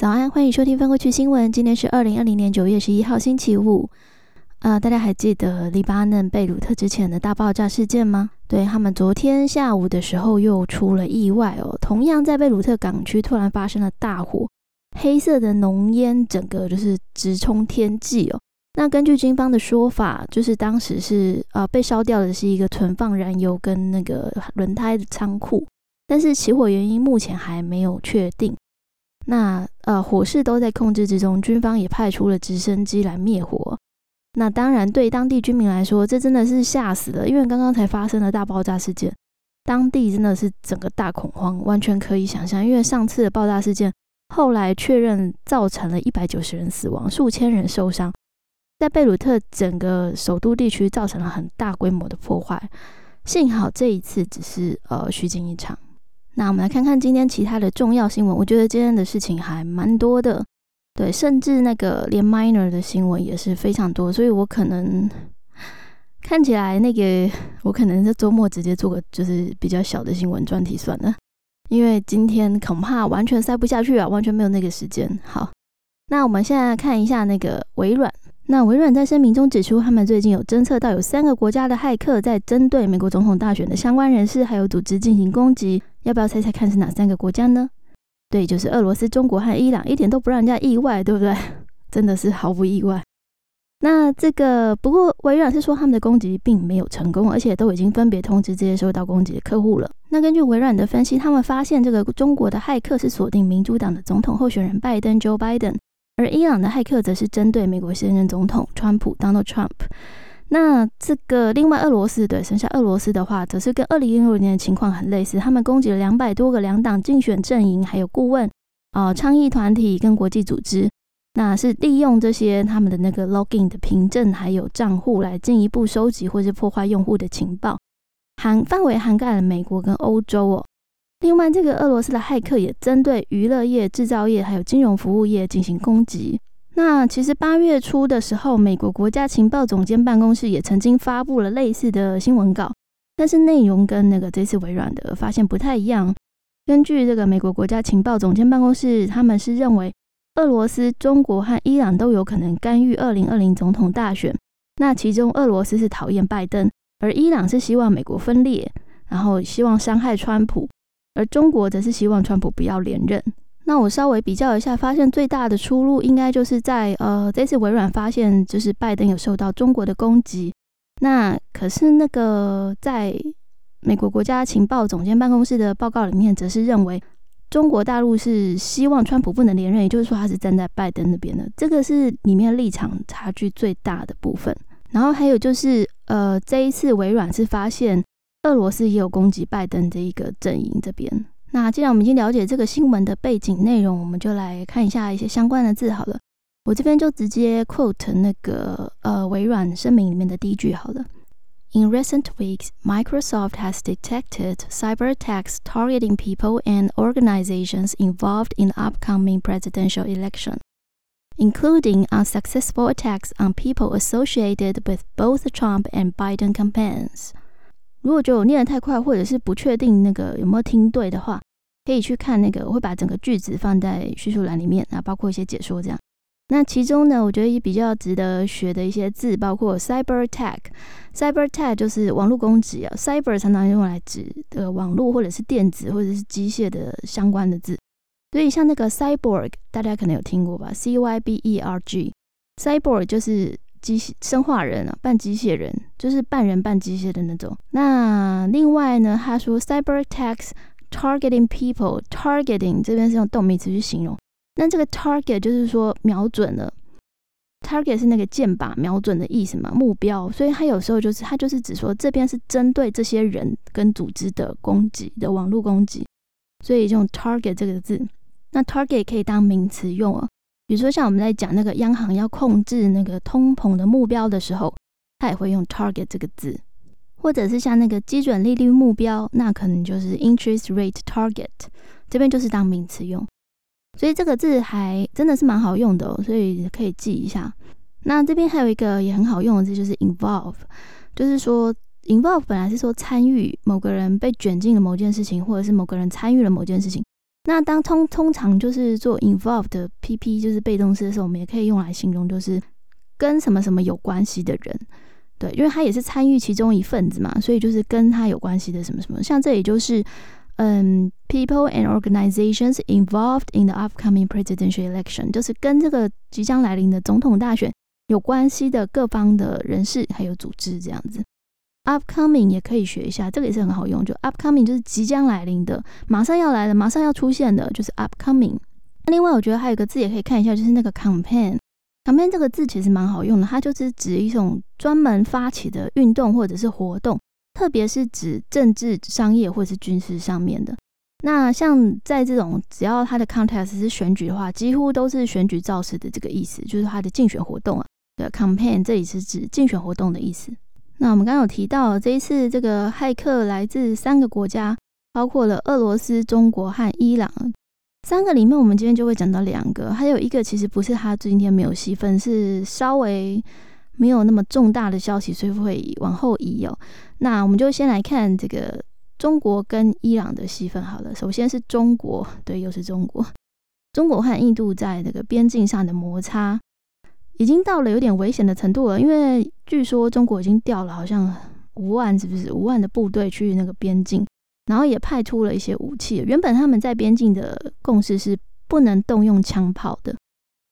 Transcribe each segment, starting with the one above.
早安，欢迎收听翻过去新闻。今天是二零二零年九月十一号，星期五。呃，大家还记得黎巴嫩贝鲁特之前的大爆炸事件吗？对他们昨天下午的时候又出了意外哦，同样在贝鲁特港区突然发生了大火，黑色的浓烟整个就是直冲天际哦。那根据军方的说法，就是当时是呃被烧掉的是一个存放燃油跟那个轮胎的仓库，但是起火原因目前还没有确定。那呃，火势都在控制之中，军方也派出了直升机来灭火。那当然，对当地居民来说，这真的是吓死了，因为刚刚才发生了大爆炸事件，当地真的是整个大恐慌，完全可以想象。因为上次的爆炸事件后来确认造成了一百九十人死亡，数千人受伤，在贝鲁特整个首都地区造成了很大规模的破坏。幸好这一次只是呃虚惊一场。那我们来看看今天其他的重要新闻。我觉得今天的事情还蛮多的，对，甚至那个连 minor 的新闻也是非常多，所以我可能看起来那个我可能在周末直接做个就是比较小的新闻专题算了，因为今天恐怕完全塞不下去啊，完全没有那个时间。好，那我们现在看一下那个微软。那微软在声明中指出，他们最近有侦测到有三个国家的骇客在针对美国总统大选的相关人士还有组织进行攻击。要不要猜猜看是哪三个国家呢？对，就是俄罗斯、中国和伊朗，一点都不让人家意外，对不对？真的是毫不意外。那这个不过微软是说他们的攻击并没有成功，而且都已经分别通知这些受到攻击的客户了。那根据微软的分析，他们发现这个中国的骇客是锁定民主党的总统候选人拜登 （Joe Biden）。而伊朗的骇客则是针对美国现任总统川普 （Donald Trump）。那这个另外俄罗斯对，剩下俄罗斯的话，则是跟二零一六年的情况很类似，他们攻击了两百多个两党竞选阵营，还有顾问啊、倡议团体跟国际组织。那是利用这些他们的那个 login 的凭证还有账户来进一步收集或是破坏用户的情报，涵范围涵盖了美国跟欧洲哦。另外，这个俄罗斯的骇客也针对娱乐业、制造业还有金融服务业进行攻击。那其实八月初的时候，美国国家情报总监办公室也曾经发布了类似的新闻稿，但是内容跟那个这次微软的发现不太一样。根据这个美国国家情报总监办公室，他们是认为俄罗斯、中国和伊朗都有可能干预二零二零总统大选。那其中，俄罗斯是讨厌拜登，而伊朗是希望美国分裂，然后希望伤害川普。而中国则是希望川普不要连任。那我稍微比较一下，发现最大的出入应该就是在呃，这次微软发现就是拜登有受到中国的攻击。那可是那个在美国国家情报总监办公室的报告里面，则是认为中国大陆是希望川普不能连任，也就是说他是站在拜登那边的。这个是里面立场差距最大的部分。然后还有就是呃，这一次微软是发现。俄罗斯也有攻击拜登这一个阵营这边。那既然我们已经了解这个新闻的背景内容，我们就来看一下一些相关的字好了。我这边就直接 quote 那个呃微软声明里面的第一句好了。In recent weeks, Microsoft has detected cyber attacks targeting people and organizations involved in the upcoming presidential election, including unsuccessful attacks on people associated with both Trump and Biden campaigns. 如果觉得我念的太快，或者是不确定那个有没有听对的话，可以去看那个，我会把整个句子放在叙述栏里面啊，包括一些解说这样。那其中呢，我觉得也比较值得学的一些字，包括 cyber attack。cyber attack 就是网络攻击啊，cyber 常常用来指的网络或者是电子或者是机械的相关的字。所以像那个 cyborg，大家可能有听过吧？C Y B E R G，cyborg 就是。机械生化人啊，半机械人，就是半人半机械的那种。那另外呢，他说 cyber attacks targeting people，targeting 这边是用动名词去形容。那这个 target 就是说瞄准了，target 是那个箭靶瞄准的意思嘛，目标。所以它有时候就是它就是指说这边是针对这些人跟组织的攻击的网络攻击，所以用 target 这个字。那 target 可以当名词用啊。比如说，像我们在讲那个央行要控制那个通膨的目标的时候，它也会用 target 这个字，或者是像那个基准利率目标，那可能就是 interest rate target，这边就是当名词用。所以这个字还真的是蛮好用的哦，所以可以记一下。那这边还有一个也很好用的字，就是 involve，就是说 involve 本来是说参与某个人被卷进了某件事情，或者是某个人参与了某件事情。那当通通常就是做 involved PP 就是被动式的时候，我们也可以用来形容就是跟什么什么有关系的人，对，因为他也是参与其中一份子嘛，所以就是跟他有关系的什么什么，像这里就是嗯，people and organizations involved in the upcoming presidential election，就是跟这个即将来临的总统大选有关系的各方的人士还有组织这样子。Upcoming 也可以学一下，这个也是很好用。就 Upcoming 就是即将来临的，马上要来了，马上要出现的，就是 Upcoming。另外，我觉得还有个字也可以看一下，就是那个 Campaign。Campaign 这个字其实蛮好用的，它就是指一种专门发起的运动或者是活动，特别是指政治、商业或者是军事上面的。那像在这种只要它的 context 是选举的话，几乎都是选举造势的这个意思，就是它的竞选活动啊。对，Campaign 这里是指竞选活动的意思。那我们刚刚有提到，这一次这个骇客来自三个国家，包括了俄罗斯、中国和伊朗。三个里面，我们今天就会讲到两个，还有一个其实不是他今天没有戏份，是稍微没有那么重大的消息，所以会往后移哦。那我们就先来看这个中国跟伊朗的戏份好了。首先是中国，对，又是中国。中国和印度在这个边境上的摩擦。已经到了有点危险的程度了，因为据说中国已经调了好像五万，是不是五万的部队去那个边境，然后也派出了一些武器。原本他们在边境的共识是不能动用枪炮的，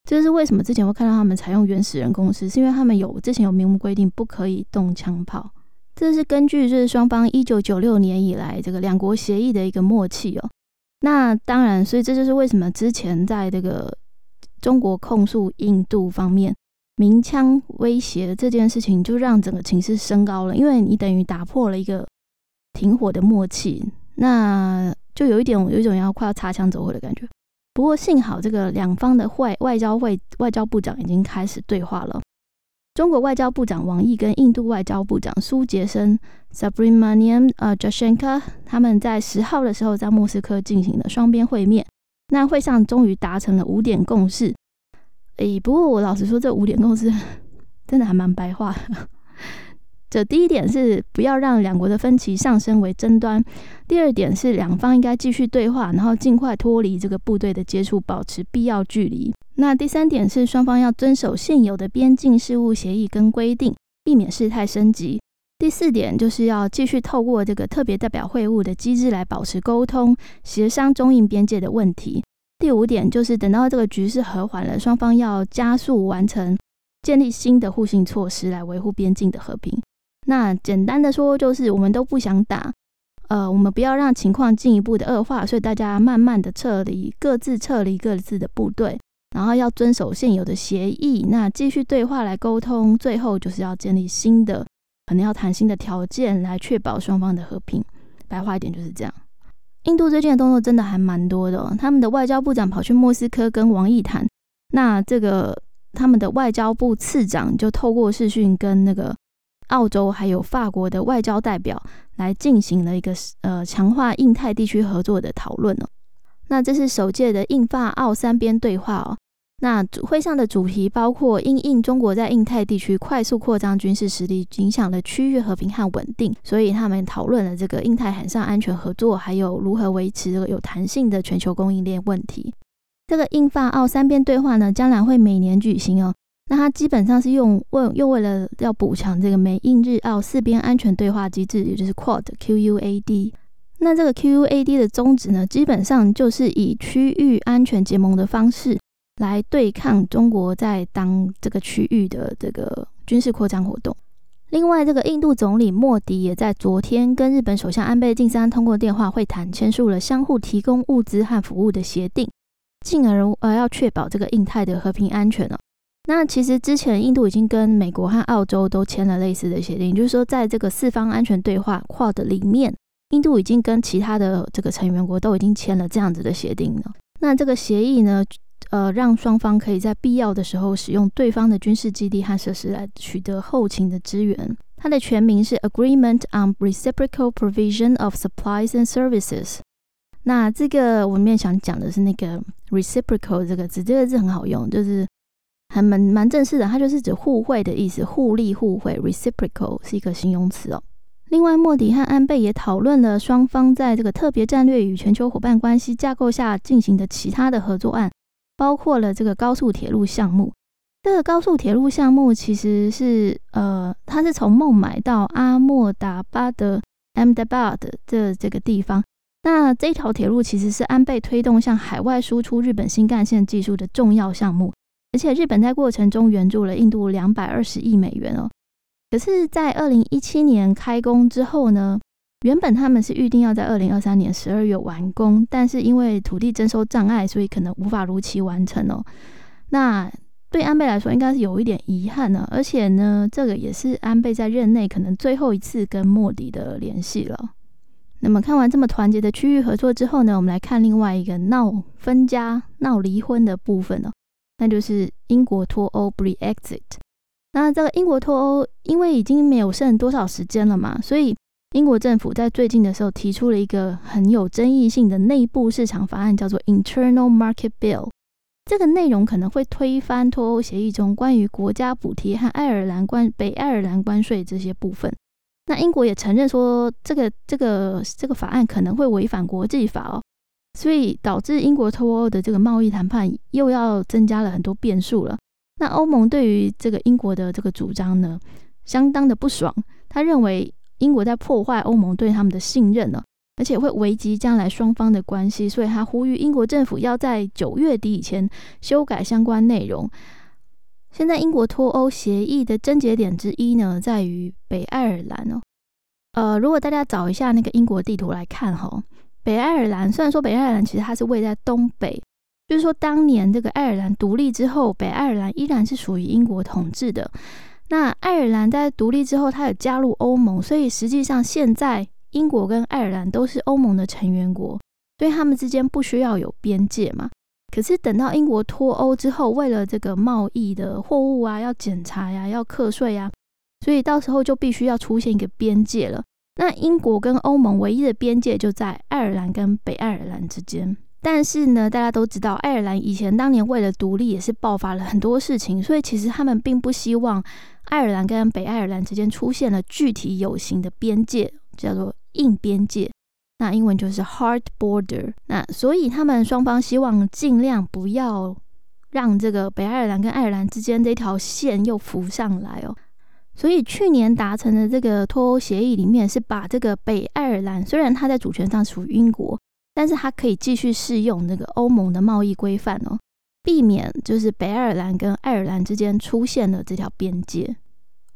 这是为什么？之前会看到他们采用原始人共识，是因为他们有之前有明文规定不可以动枪炮。这是根据就是双方一九九六年以来这个两国协议的一个默契哦。那当然，所以这就是为什么之前在这个。中国控诉印度方面鸣枪威胁这件事情，就让整个情势升高了。因为你等于打破了一个停火的默契，那就有一点有一种要快要擦枪走火的感觉。不过幸好，这个两方的外外交会外交部长已经开始对话了。中国外交部长王毅跟印度外交部长苏杰生 （Subramanian 呃 j a s h a n k a 他们在十号的时候在莫斯科进行了双边会面。那会上终于达成了五点共识，诶，不过我老实说，这五点共识 真的还蛮白话。这第一点是不要让两国的分歧上升为争端，第二点是两方应该继续对话，然后尽快脱离这个部队的接触，保持必要距离。那第三点是双方要遵守现有的边境事务协议跟规定，避免事态升级。第四点就是要继续透过这个特别代表会晤的机制来保持沟通、协商中印边界的问题。第五点就是等到这个局势和缓了，双方要加速完成建立新的互信措施来维护边境的和平。那简单的说，就是我们都不想打，呃，我们不要让情况进一步的恶化，所以大家慢慢的撤离，各自撤离各自的部队，然后要遵守现有的协议，那继续对话来沟通，最后就是要建立新的。可能要谈新的条件来确保双方的和平。白话一点就是这样。印度最近的动作真的还蛮多的，哦他们的外交部长跑去莫斯科跟王毅谈，那这个他们的外交部次长就透过视讯跟那个澳洲还有法国的外交代表来进行了一个呃强化印太地区合作的讨论哦。那这是首届的印法澳三边对话哦。那会上的主题包括因应中国在印太地区快速扩张军事实力，影响了区域和平和稳定，所以他们讨论了这个印太海上安全合作，还有如何维持这个有弹性的全球供应链问题。这个印法澳三边对话呢，将来会每年举行哦。那它基本上是用为又为了要补强这个美印日澳四边安全对话机制，也就是 Quad Q U A D。那这个 Q U A D 的宗旨呢，基本上就是以区域安全结盟的方式。来对抗中国在当这个区域的这个军事扩张活动。另外，这个印度总理莫迪也在昨天跟日本首相安倍晋三通过电话会谈，签署了相互提供物资和服务的协定，进而呃要确保这个印太的和平安全了。那其实之前印度已经跟美国和澳洲都签了类似的协定，就是说在这个四方安全对话 QUAD 里面，印度已经跟其他的这个成员国都已经签了这样子的协定了。那这个协议呢？呃，让双方可以在必要的时候使用对方的军事基地和设施来取得后勤的支援。它的全名是 Agreement on Reciprocal Provision of Supplies and Services。那这个我里面想讲的是那个 reciprocal 这个字，这个字很好用，就是还蛮蛮正式的，它就是指互惠的意思，互利互惠。reciprocal 是一个形容词哦。另外，莫迪和安倍也讨论了双方在这个特别战略与全球伙伴关系架构下进行的其他的合作案，包括了这个高速铁路项目。这个高速铁路项目其实是呃，它是从孟买到阿莫达巴德 （Ahmedabad） 的这个地方。那这条铁路其实是安倍推动向海外输出日本新干线技术的重要项目，而且日本在过程中援助了印度两百二十亿美元哦。可是，在二零一七年开工之后呢，原本他们是预定要在二零二三年十二月完工，但是因为土地征收障碍，所以可能无法如期完成哦。那对安倍来说，应该是有一点遗憾呢。而且呢，这个也是安倍在任内可能最后一次跟莫迪的联系了。那么看完这么团结的区域合作之后呢，我们来看另外一个闹分家、闹离婚的部分哦，那就是英国脱欧 （Brexit）。那这个英国脱欧，因为已经没有剩多少时间了嘛，所以英国政府在最近的时候提出了一个很有争议性的内部市场法案，叫做 Internal Market Bill。这个内容可能会推翻脱欧协议中关于国家补贴和爱尔兰关北爱尔兰关税这些部分。那英国也承认说，这个这个这个法案可能会违反国际法哦，所以导致英国脱欧的这个贸易谈判又要增加了很多变数了。那欧盟对于这个英国的这个主张呢，相当的不爽。他认为英国在破坏欧盟对他们的信任呢，而且会危及将来双方的关系，所以他呼吁英国政府要在九月底以前修改相关内容。现在英国脱欧协议的症结点之一呢，在于北爱尔兰哦。呃，如果大家找一下那个英国地图来看哈，北爱尔兰虽然说北爱尔兰其实它是位在东北。就是说，当年这个爱尔兰独立之后，北爱尔兰依然是属于英国统治的。那爱尔兰在独立之后，它有加入欧盟，所以实际上现在英国跟爱尔兰都是欧盟的成员国，所以他们之间不需要有边界嘛。可是等到英国脱欧之后，为了这个贸易的货物啊，要检查呀，要课税呀，所以到时候就必须要出现一个边界了。那英国跟欧盟唯一的边界就在爱尔兰跟北爱尔兰之间。但是呢，大家都知道，爱尔兰以前当年为了独立也是爆发了很多事情，所以其实他们并不希望爱尔兰跟北爱尔兰之间出现了具体有形的边界，叫做硬边界。那英文就是 hard border。那所以他们双方希望尽量不要让这个北爱尔兰跟爱尔兰之间这条线又浮上来哦。所以去年达成的这个脱欧协议里面是把这个北爱尔兰，虽然它在主权上属于英国。但是它可以继续适用那个欧盟的贸易规范哦，避免就是北爱尔兰跟爱尔兰之间出现了这条边界。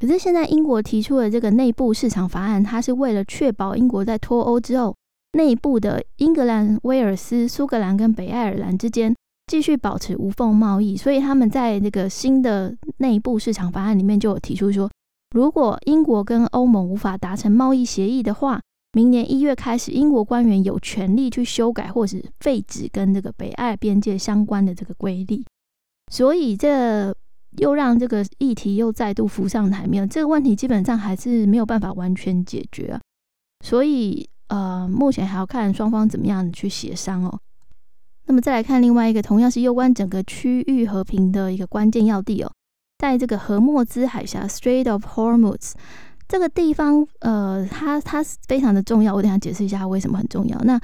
可是现在英国提出的这个内部市场法案，它是为了确保英国在脱欧之后，内部的英格兰、威尔斯、苏格兰跟北爱尔兰之间继续保持无缝贸易，所以他们在那个新的内部市场法案里面就有提出说，如果英国跟欧盟无法达成贸易协议的话。明年一月开始，英国官员有权利去修改或是废止跟这个北爱边界相关的这个规例，所以这又让这个议题又再度浮上台面。这个问题基本上还是没有办法完全解决啊，所以呃，目前还要看双方怎么样去协商哦。那么再来看另外一个同样是攸关整个区域和平的一个关键要地哦，在这个荷莫兹海峡 （Strait of Hormuz）。这个地方，呃，它它是非常的重要。我等下解释一下为什么很重要。那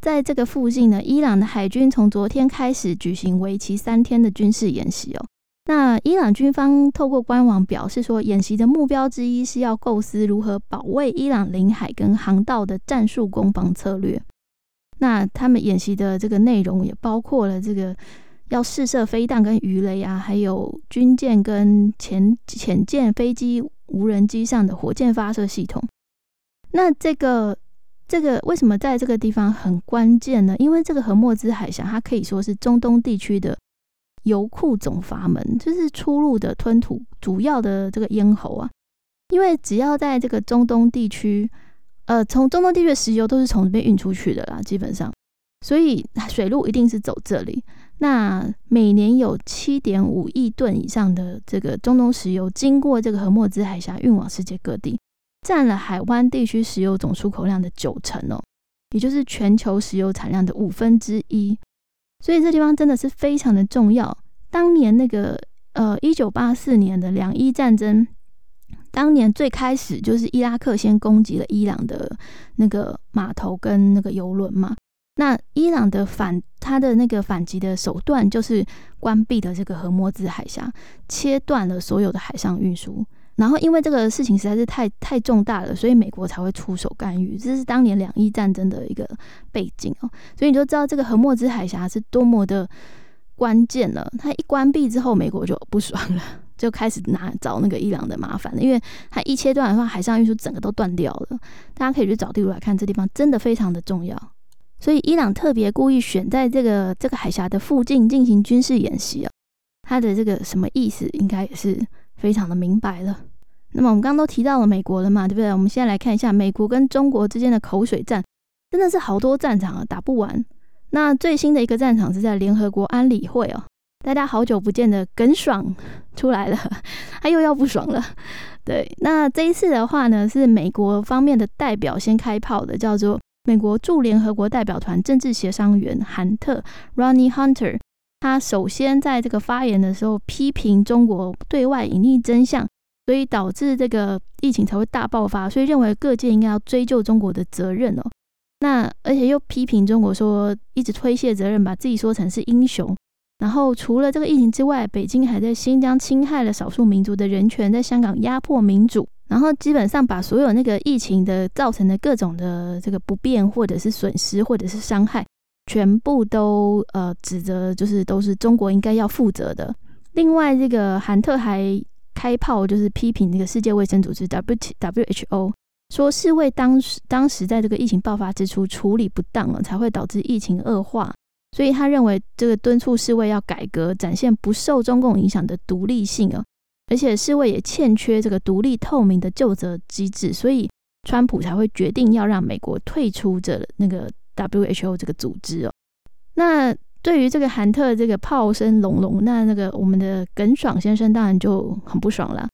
在这个附近呢，伊朗的海军从昨天开始举行为期三天的军事演习哦。那伊朗军方透过官网表示说，演习的目标之一是要构思如何保卫伊朗领海跟航道的战术攻防策略。那他们演习的这个内容也包括了这个要试射飞弹跟鱼雷啊，还有军舰跟潜潜舰飞机。无人机上的火箭发射系统，那这个这个为什么在这个地方很关键呢？因为这个和莫兹海峡，它可以说是中东地区的油库总阀门，就是出入的吞吐主要的这个咽喉啊。因为只要在这个中东地区，呃，从中东地区的石油都是从这边运出去的啦，基本上，所以水路一定是走这里。那每年有七点五亿吨以上的这个中东石油经过这个荷默兹海峡运往世界各地，占了海湾地区石油总出口量的九成哦，也就是全球石油产量的五分之一。所以这地方真的是非常的重要。当年那个呃一九八四年的两伊战争，当年最开始就是伊拉克先攻击了伊朗的那个码头跟那个油轮嘛。那伊朗的反他的那个反击的手段就是关闭的这个荷莫兹海峡，切断了所有的海上运输。然后因为这个事情实在是太太重大了，所以美国才会出手干预。这是当年两伊战争的一个背景哦，所以你就知道这个荷莫兹海峡是多么的关键了。它一关闭之后，美国就不爽了，就开始拿找那个伊朗的麻烦了。因为它一切断的话，海上运输整个都断掉了。大家可以去找地图来看，这地方真的非常的重要。所以伊朗特别故意选在这个这个海峡的附近进行军事演习啊，它的这个什么意思，应该也是非常的明白了。那么我们刚刚都提到了美国了嘛，对不对？我们现在来看一下美国跟中国之间的口水战，真的是好多战场啊，打不完。那最新的一个战场是在联合国安理会哦，大家好久不见的耿爽 出来了，他又要不爽了。对，那这一次的话呢，是美国方面的代表先开炮的，叫做。美国驻联合国代表团政治协商员韩特 （Ronnie Hunter） 他首先在这个发言的时候批评中国对外隐匿真相，所以导致这个疫情才会大爆发，所以认为各界应该要追究中国的责任哦。那而且又批评中国说一直推卸责任，把自己说成是英雄。然后除了这个疫情之外，北京还在新疆侵害了少数民族的人权，在香港压迫民主。然后基本上把所有那个疫情的造成的各种的这个不便，或者是损失，或者是伤害，全部都呃指责，就是都是中国应该要负责的。另外，这个韩特还开炮，就是批评这个世界卫生组织 W W H O，说是为当时当时在这个疫情爆发之初处理不当了，才会导致疫情恶化。所以他认为这个敦促世卫要改革，展现不受中共影响的独立性啊。而且世卫也欠缺这个独立透明的救责机制，所以川普才会决定要让美国退出这那个 WHO 这个组织哦。那对于这个韩特这个炮声隆隆，那那个我们的耿爽先生当然就很不爽了，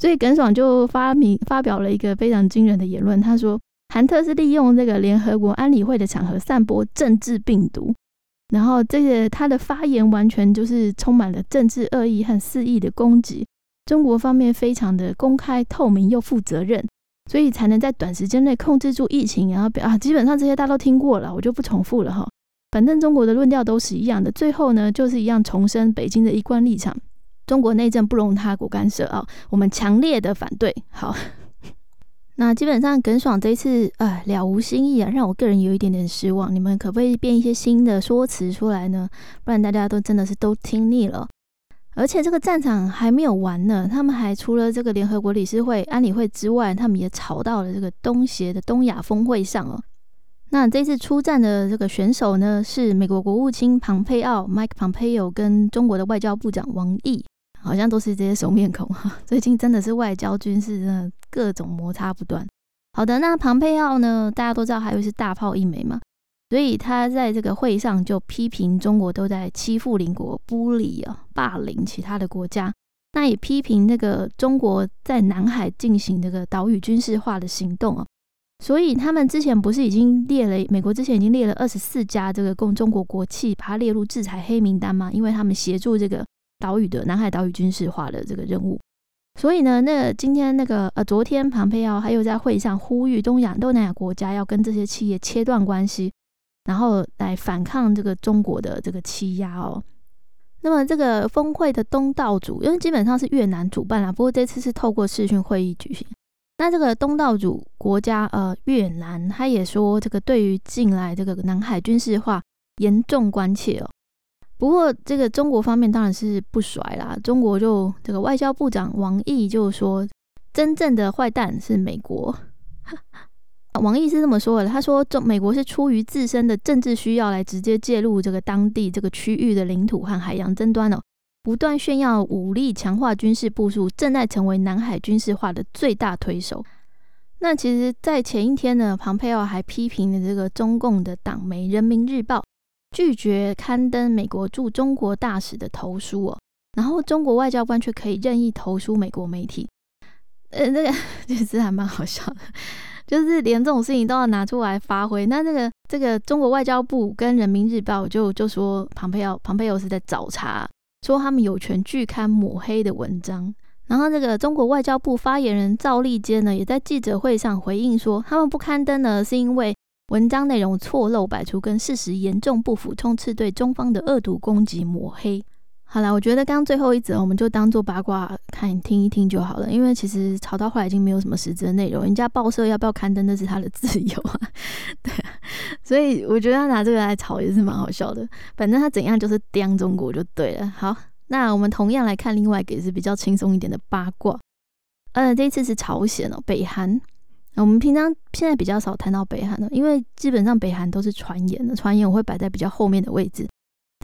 所以耿爽就发明发表了一个非常惊人的言论，他说韩特是利用这个联合国安理会的场合散播政治病毒，然后这个他的发言完全就是充满了政治恶意和肆意的攻击。中国方面非常的公开透明又负责任，所以才能在短时间内控制住疫情。然后表啊，基本上这些大家都听过了，我就不重复了哈。反正中国的论调都是一样的。最后呢，就是一样重申北京的一贯立场：中国内政不容他国干涉啊，我们强烈的反对。好，那基本上耿爽这一次啊了无新意啊，让我个人有一点点失望。你们可不可以变一些新的说辞出来呢？不然大家都真的是都听腻了。而且这个战场还没有完呢，他们还除了这个联合国理事会、安理会之外，他们也吵到了这个东协的东亚峰会上哦。那这次出战的这个选手呢，是美国国务卿庞佩奥 （Mike Pompeo） 跟中国的外交部长王毅，好像都是这些熟面孔哈。最近真的是外交军事真的各种摩擦不断。好的，那庞佩奥呢，大家都知道，还有是大炮一枚嘛。所以他在这个会议上就批评中国都在欺负邻国、孤立啊、霸凌其他的国家，那也批评那个中国在南海进行这个岛屿军事化的行动啊。所以他们之前不是已经列了，美国之前已经列了二十四家这个供中国国企，把它列入制裁黑名单吗？因为他们协助这个岛屿的南海岛屿军事化的这个任务。所以呢，那今天那个呃，昨天庞佩奥还有在会上呼吁东亚、东南亚国家要跟这些企业切断关系。然后来反抗这个中国的这个欺压哦。那么这个峰会的东道主，因为基本上是越南主办啦，不过这次是透过视讯会议举行。那这个东道主国家呃越南，他也说这个对于近来这个南海军事化严重关切哦。不过这个中国方面当然是不甩啦，中国就这个外交部长王毅就说，真正的坏蛋是美国。王毅是这么说的，他说：“中美国是出于自身的政治需要来直接介入这个当地这个区域的领土和海洋争端哦，不断炫耀武力强化军事部署，正在成为南海军事化的最大推手。”那其实，在前一天呢，庞佩奥还批评了这个中共的党媒《人民日报》，拒绝刊登美国驻中国大使的投书哦，然后中国外交官却可以任意投书美国媒体，呃，这个其实还蛮好笑的。就是连这种事情都要拿出来发挥，那这个这个中国外交部跟人民日报就就说庞佩奥庞佩奥是在找茬，说他们有权拒刊抹黑的文章。然后，这个中国外交部发言人赵立坚呢，也在记者会上回应说，他们不刊登呢，是因为文章内容错漏百出，跟事实严重不符，充斥对中方的恶毒攻击抹黑。好了，我觉得刚刚最后一则，我们就当做八卦看听一听就好了，因为其实吵到后来已经没有什么实质的内容，人家报社要不要刊登那是他的 自由啊，对啊，所以我觉得他拿这个来吵也是蛮好笑的，反正他怎样就是刁中国就对了。好。那我们同样来看另外一个也是比较轻松一点的八卦，呃，这一次是朝鲜哦，北韩。我们平常现在比较少谈到北韩了，因为基本上北韩都是传言的，传言我会摆在比较后面的位置。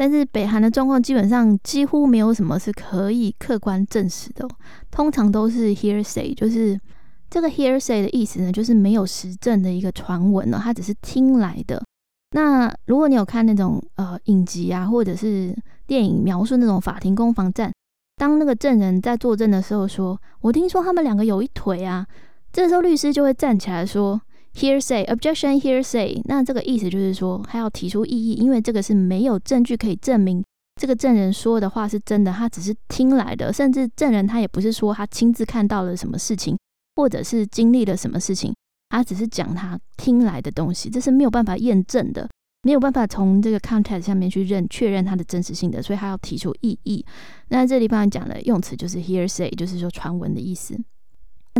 但是北韩的状况基本上几乎没有什么是可以客观证实的，通常都是 hearsay，就是这个 hearsay 的意思呢，就是没有实证的一个传闻呢，它只是听来的。那如果你有看那种呃影集啊，或者是电影描述那种法庭攻防战，当那个证人在作证的时候说：“我听说他们两个有一腿啊。”这时候律师就会站起来说：“Hearsay, objection, hearsay。”那这个意思就是说，他要提出异议，因为这个是没有证据可以证明这个证人说的话是真的，他只是听来的，甚至证人他也不是说他亲自看到了什么事情，或者是经历了什么事情。他只是讲他听来的东西，这是没有办法验证的，没有办法从这个 context 下面去认确认它的真实性的，所以他要提出异议。那这里帮你讲的用词就是 hearsay，就是说传闻的意思。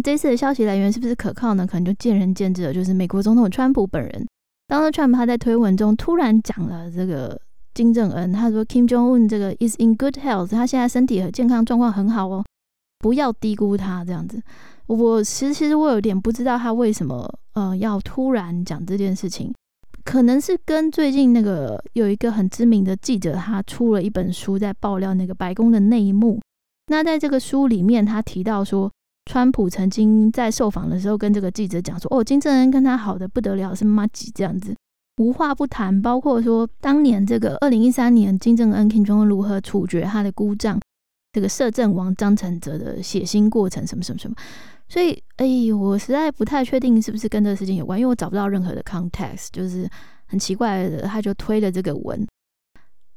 这次的消息来源是不是可靠呢？可能就见仁见智了。就是美国总统川普本人，当时川普他在推文中突然讲了这个金正恩，他说 Kim Jong Un 这个 is in good health，他现在身体和健康状况很好哦，不要低估他这样子。我其实其实我有点不知道他为什么呃要突然讲这件事情，可能是跟最近那个有一个很知名的记者，他出了一本书在爆料那个白宫的内幕。那在这个书里面，他提到说，川普曾经在受访的时候跟这个记者讲说，哦，金正恩跟他好的不得了，是妈吉这样子，无话不谈。包括说当年这个二零一三年金正恩 Kim Jong 如何处决他的姑丈这个摄政王张承泽的血腥过程，什么什么什么。所以，哎，我实在不太确定是不是跟这个事情有关，因为我找不到任何的 context，就是很奇怪的，他就推了这个文。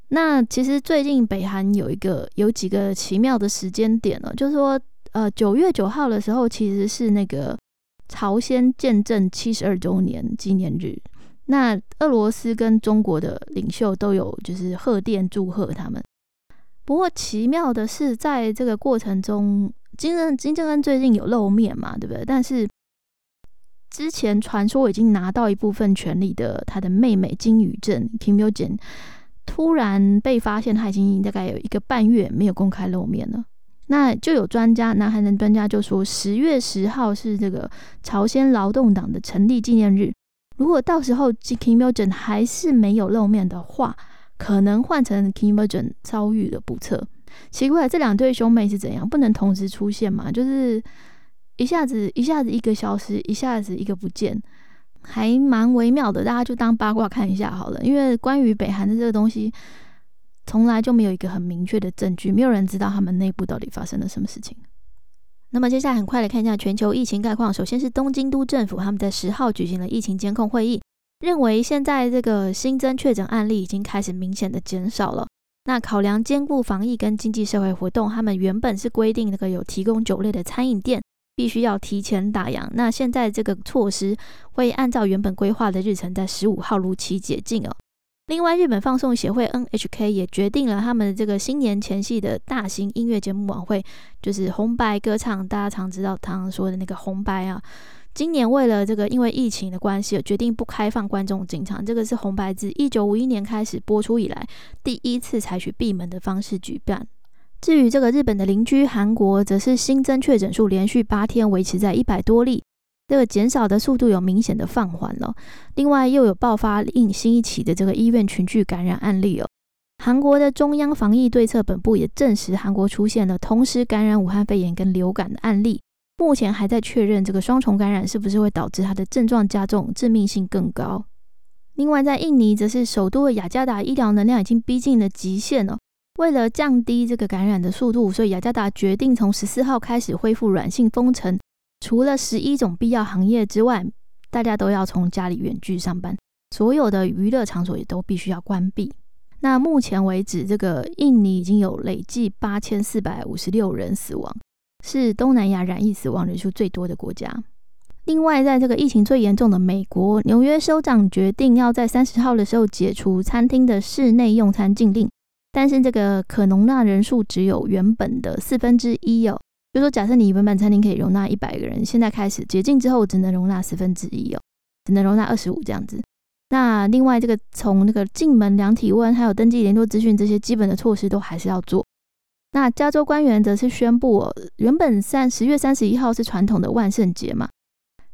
那其实最近北韩有一个有几个奇妙的时间点了，就是说，呃，九月九号的时候，其实是那个朝鲜建政七十二周年纪念日。那俄罗斯跟中国的领袖都有就是贺电祝贺他们。不过奇妙的是，在这个过程中。金正金正恩最近有露面嘛？对不对？但是之前传说已经拿到一部分权力的他的妹妹金宇镇 Kim Yo Jin，突然被发现他已经大概有一个半月没有公开露面了。那就有专家，南韩的专家就说，十月十号是这个朝鲜劳动党的成立纪念日。如果到时候 Kim Yo Jin 还是没有露面的话，可能换成 Kim Yo Jin 遭遇了不测。奇怪，这两对兄妹是怎样不能同时出现嘛？就是一下子一下子一个消失，一下子一个不见，还蛮微妙的。大家就当八卦看一下好了。因为关于北韩的这个东西，从来就没有一个很明确的证据，没有人知道他们内部到底发生了什么事情。那么接下来很快来看一下全球疫情概况。首先是东京都政府，他们在十号举行了疫情监控会议，认为现在这个新增确诊案例已经开始明显的减少了。那考量兼顾防疫跟经济社会活动，他们原本是规定那个有提供酒类的餐饮店必须要提前打烊。那现在这个措施会按照原本规划的日程，在十五号如期解禁哦。另外，日本放送协会 NHK 也决定了他们这个新年前夕的大型音乐节目晚会，就是红白歌唱，大家常知道常说的那个红白啊。今年为了这个，因为疫情的关系，决定不开放观众进场。这个是红白自一九五一年开始播出以来第一次采取闭门的方式举办。至于这个日本的邻居韩国，则是新增确诊数连续八天维持在一百多例，这个减少的速度有明显的放缓了。另外，又有爆发另新一起的这个医院群聚感染案例哦。韩国的中央防疫对策本部也证实，韩国出现了同时感染武汉肺炎跟流感的案例。目前还在确认这个双重感染是不是会导致它的症状加重、致命性更高。另外，在印尼则是首都的雅加达医疗能量已经逼近了极限了。为了降低这个感染的速度，所以雅加达决定从十四号开始恢复软性封城。除了十一种必要行业之外，大家都要从家里远距上班，所有的娱乐场所也都必须要关闭。那目前为止，这个印尼已经有累计八千四百五十六人死亡。是东南亚染疫死亡人数最多的国家。另外，在这个疫情最严重的美国，纽约州长决定要在三十号的时候解除餐厅的室内用餐禁令，但是这个可容纳人数只有原本的四分之一哦。就说假设你原本餐厅可以容纳一百个人，现在开始解禁之后，只能容纳十分之一哦，只能容纳二十五这样子。那另外，这个从那个进门量体温，还有登记联络资讯这些基本的措施都还是要做。那加州官员则是宣布，原本三十月三十一号是传统的万圣节嘛，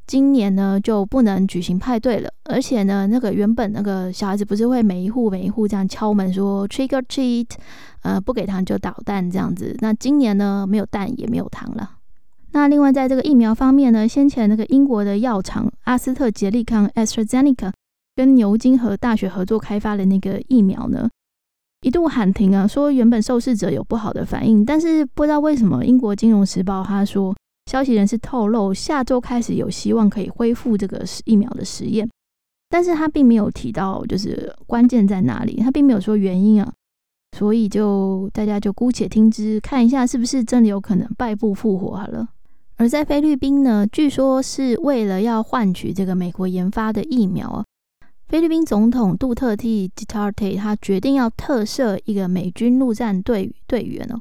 今年呢就不能举行派对了。而且呢，那个原本那个小孩子不是会每一户每一户这样敲门说 trick or treat，呃，不给糖就捣蛋这样子。那今年呢，没有蛋也没有糖了。那另外在这个疫苗方面呢，先前那个英国的药厂阿斯特捷利康 （AstraZeneca） 跟牛津和大学合作开发的那个疫苗呢。一度喊停啊，说原本受试者有不好的反应，但是不知道为什么，英国金融时报他说，消息人士透露，下周开始有希望可以恢复这个疫苗的实验，但是他并没有提到就是关键在哪里，他并没有说原因啊，所以就大家就姑且听之，看一下是不是真的有可能败部复活好了。而在菲律宾呢，据说是为了要换取这个美国研发的疫苗啊。菲律宾总统杜特蒂 （Duterte） 他决定要特赦一个美军陆战队队员哦。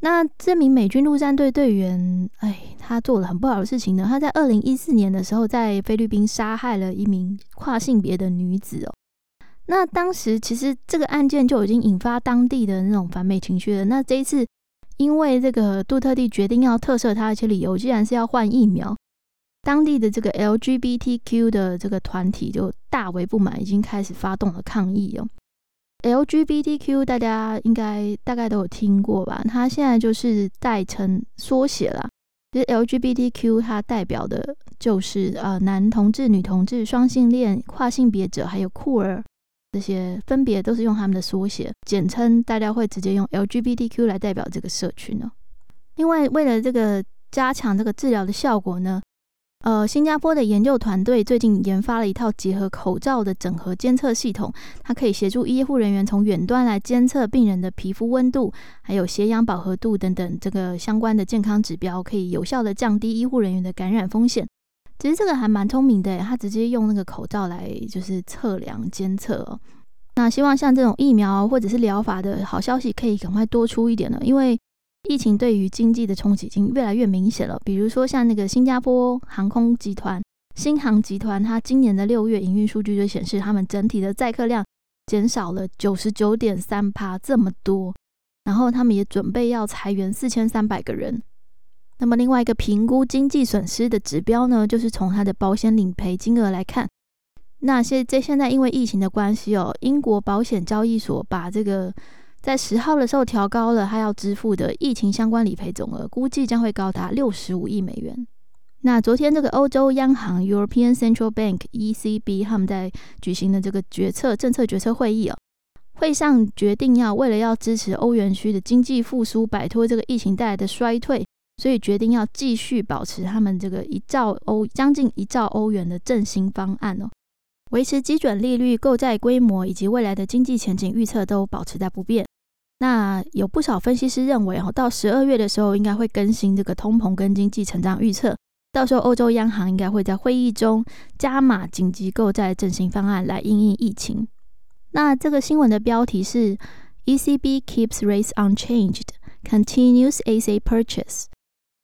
那这名美军陆战队队员，哎，他做了很不好的事情呢。他在二零一四年的时候，在菲律宾杀害了一名跨性别的女子哦。那当时其实这个案件就已经引发当地的那种反美情绪了。那这一次，因为这个杜特地决定要特赦他，而且理由既然是要换疫苗。当地的这个 LGBTQ 的这个团体就大为不满，已经开始发动了抗议哦。LGBTQ 大家应该大概都有听过吧？它现在就是代称缩写啦。其实 LGBTQ 它代表的就是呃男同志、女同志、双性恋、跨性别者，还有酷儿这些，分别都是用他们的缩写简称，大家会直接用 LGBTQ 来代表这个社群呢。另外，为了这个加强这个治疗的效果呢。呃，新加坡的研究团队最近研发了一套结合口罩的整合监测系统，它可以协助医护人员从远端来监测病人的皮肤温度、还有血氧饱和度等等这个相关的健康指标，可以有效的降低医护人员的感染风险。其实这个还蛮聪明的，它直接用那个口罩来就是测量监测。那希望像这种疫苗或者是疗法的好消息可以赶快多出一点了，因为。疫情对于经济的冲击已经越来越明显了。比如说，像那个新加坡航空集团新航集团，它今年的六月营运数据就显示，他们整体的载客量减少了九十九点三趴，这么多。然后他们也准备要裁员四千三百个人。那么另外一个评估经济损失的指标呢，就是从它的保险理赔金额来看。那现在现在因为疫情的关系哦，英国保险交易所把这个。在十号的时候调高了他要支付的疫情相关理赔总额，估计将会高达六十五亿美元。那昨天这个欧洲央行 European Central Bank ECB 他们在举行的这个决策政策决策会议哦，会上决定要为了要支持欧元区的经济复苏，摆脱这个疫情带来的衰退，所以决定要继续保持他们这个一兆欧将近一兆欧元的振兴方案哦。维持基准利率、购债规模以及未来的经济前景预测都保持在不变。那有不少分析师认为，哈，到十二月的时候应该会更新这个通膨跟经济成长预测。到时候欧洲央行应该会在会议中加码紧急购债振兴方案来应应疫情。那这个新闻的标题是 ECB keeps rates unchanged, continues ASA purchase。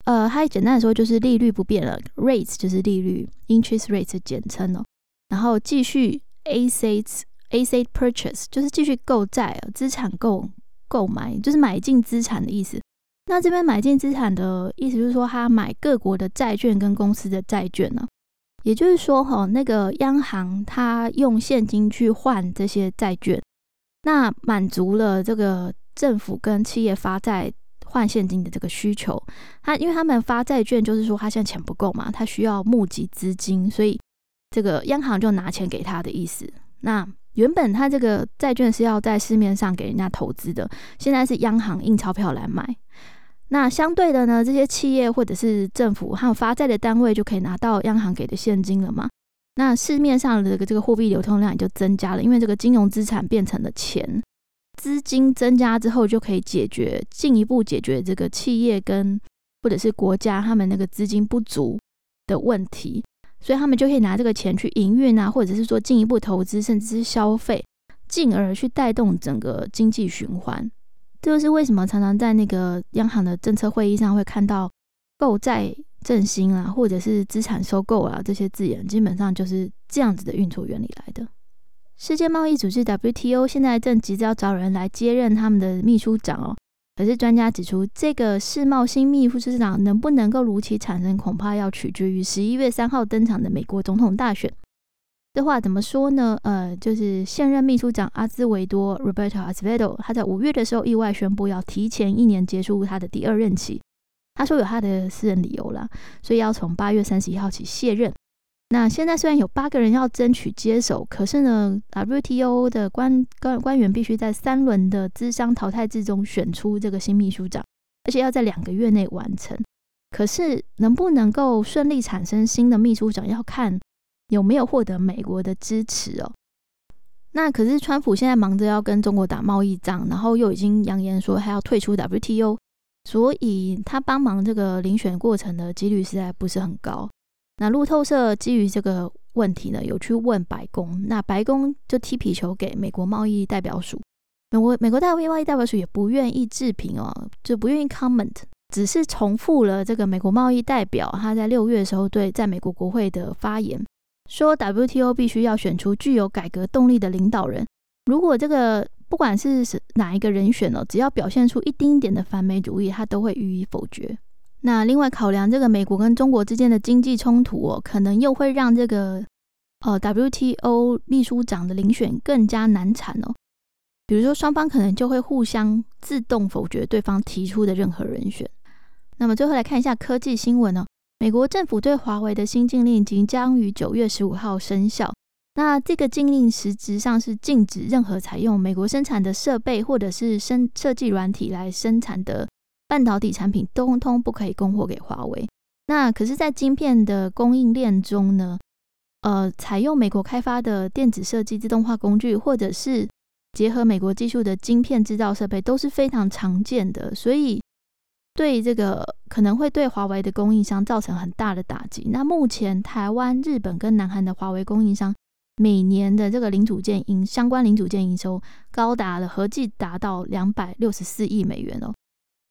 呃，它简单的说就是利率不变了，rates 就是利率，interest rates 简称哦。然后继续 asset asset purchase 就是继续购债资产购购买就是买进资产的意思。那这边买进资产的意思就是说，他买各国的债券跟公司的债券呢。也就是说，哈，那个央行它用现金去换这些债券，那满足了这个政府跟企业发债换现金的这个需求。他因为他们发债券，就是说他现在钱不够嘛，他需要募集资金，所以。这个央行就拿钱给他的意思。那原本他这个债券是要在市面上给人家投资的，现在是央行印钞票来买。那相对的呢，这些企业或者是政府还有发债的单位就可以拿到央行给的现金了嘛？那市面上的这个这个货币流通量也就增加了，因为这个金融资产变成了钱，资金增加之后就可以解决进一步解决这个企业跟或者是国家他们那个资金不足的问题，所以他们就可以拿这个钱去营运啊，或者是说进一步投资，甚至是消费，进而去带动整个经济循环。这就是为什么常常在那个央行的政策会议上会看到购债振兴啊，或者是资产收购啊这些字眼，基本上就是这样子的运作原理来的。世界贸易组织 WTO 现在正急着要找人来接任他们的秘书长哦。可是专家指出，这个世贸新秘书长能不能够如期产生，恐怕要取决于十一月三号登场的美国总统大选。这话怎么说呢？呃，就是现任秘书长阿兹维多 （Roberto Azevedo） 他在五月的时候意外宣布要提前一年结束他的第二任期。他说有他的私人理由啦，所以要从八月三十一号起卸任。那现在虽然有八个人要争取接手，可是呢，WTO 的官官官员必须在三轮的资商淘汰制中选出这个新秘书长，而且要在两个月内完成。可是能不能够顺利产生新的秘书长，要看。有没有获得美国的支持哦？那可是川普现在忙着要跟中国打贸易战，然后又已经扬言说还要退出 WTO，所以他帮忙这个遴选过程的几率实在不是很高。那路透社基于这个问题呢，有去问白宫，那白宫就踢皮球给美国贸易代表署，美国美国大贸易代表署也不愿意置评哦，就不愿意 comment，只是重复了这个美国贸易代表他在六月的时候对在美国国会的发言。说 WTO 必须要选出具有改革动力的领导人。如果这个不管是哪一个人选哦，只要表现出一丁点的反美主义，他都会予以否决。那另外考量这个美国跟中国之间的经济冲突哦，可能又会让这个呃 WTO 秘书长的遴选更加难产哦。比如说双方可能就会互相自动否决对方提出的任何人选。那么最后来看一下科技新闻哦。美国政府对华为的新禁令即将于九月十五号生效。那这个禁令实质上是禁止任何采用美国生产的设备或者是生设计软体来生产的半导体产品，通通不可以供货给华为。那可是，在晶片的供应链中呢，呃，采用美国开发的电子设计自动化工具，或者是结合美国技术的晶片制造设备，都是非常常见的。所以。对这个可能会对华为的供应商造成很大的打击。那目前台湾、日本跟南韩的华为供应商每年的这个零组件营相关零组件营收高达了合计达到两百六十四亿美元哦，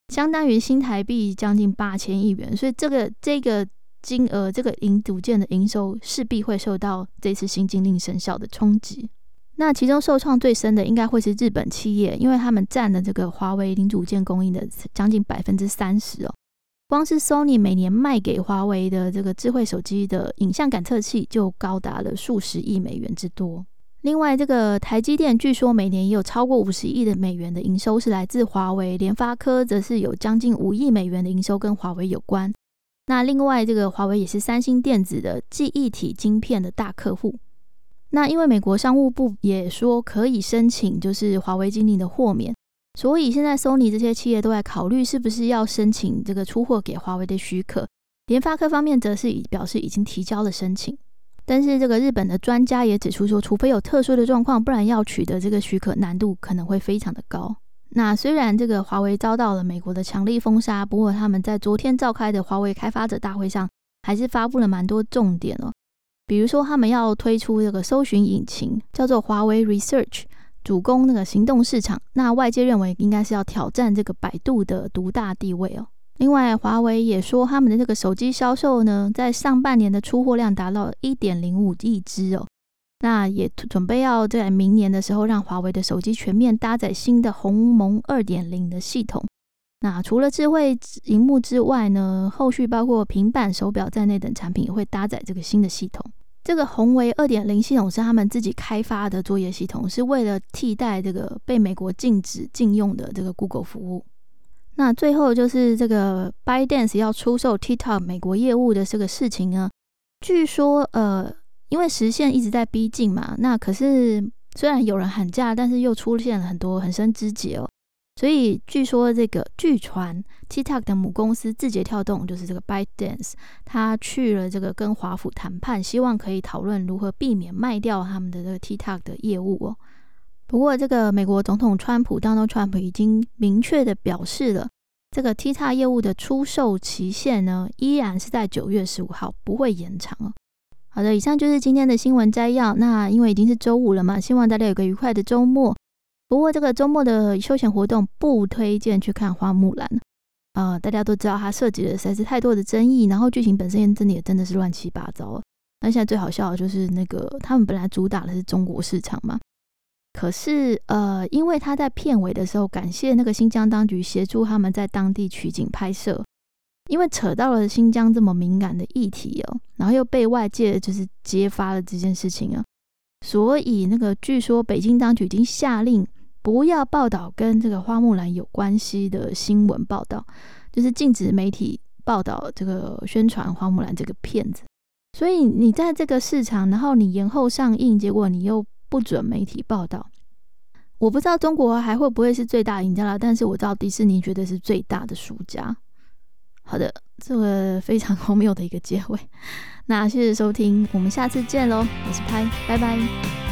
相当于新台币将近八千亿元。所以这个这个金额，这个零组件的营收势必会受到这次新禁令生效的冲击。那其中受创最深的应该会是日本企业，因为他们占了这个华为零组件供应的将近百分之三十哦。光是 Sony 每年卖给华为的这个智慧手机的影像感测器就高达了数十亿美元之多。另外，这个台积电据说每年也有超过五十亿的美元的营收是来自华为，联发科则是有将近五亿美元的营收跟华为有关。那另外，这个华为也是三星电子的记忆体晶片的大客户。那因为美国商务部也说可以申请，就是华为禁令的豁免，所以现在 Sony 这些企业都在考虑是不是要申请这个出货给华为的许可。联发科方面则是已表示已经提交了申请，但是这个日本的专家也指出说，除非有特殊的状况，不然要取得这个许可难度可能会非常的高。那虽然这个华为遭到了美国的强力封杀，不过他们在昨天召开的华为开发者大会上，还是发布了蛮多重点哦。比如说，他们要推出这个搜寻引擎，叫做华为 Research，主攻那个行动市场。那外界认为应该是要挑战这个百度的独大地位哦。另外，华为也说，他们的这个手机销售呢，在上半年的出货量达到一点零五亿只哦。那也准备要在明年的时候，让华为的手机全面搭载新的鸿蒙二点零的系统。那除了智慧荧幕之外呢，后续包括平板、手表在内等产品也会搭载这个新的系统。这个宏维二点零系统是他们自己开发的作业系统，是为了替代这个被美国禁止禁用的这个 Google 服务。那最后就是这个 ByteDance 要出售 TikTok 美国业务的这个事情呢，据说呃，因为时限一直在逼近嘛，那可是虽然有人喊价，但是又出现了很多很深枝节哦。所以据说这个据传，TikTok 的母公司字节跳动就是这个 ByteDance，他去了这个跟华府谈判，希望可以讨论如何避免卖掉他们的这个 TikTok 的业务哦。不过这个美国总统川普 Donald Trump 已经明确的表示了，这个 T 叉业务的出售期限呢，依然是在九月十五号，不会延长哦。好的，以上就是今天的新闻摘要。那因为已经是周五了嘛，希望大家有个愉快的周末。不过这个周末的休闲活动不推荐去看花木兰啊，大家都知道它涉及了实在是太多的争议，然后剧情本身真的也真的是乱七八糟。那现在最好笑的就是那个他们本来主打的是中国市场嘛。可是，呃，因为他在片尾的时候感谢那个新疆当局协助他们在当地取景拍摄，因为扯到了新疆这么敏感的议题哦，然后又被外界就是揭发了这件事情啊，所以那个据说北京当局已经下令不要报道跟这个花木兰有关系的新闻报道，就是禁止媒体报道这个宣传花木兰这个片子。所以你在这个市场，然后你延后上映，结果你又。不准媒体报道，我不知道中国还会不会是最大赢家了，但是我知道迪士尼绝对是最大的输家。好的，这个非常荒谬的一个结尾，那谢谢收听，我们下次见喽，我是拍，拜拜。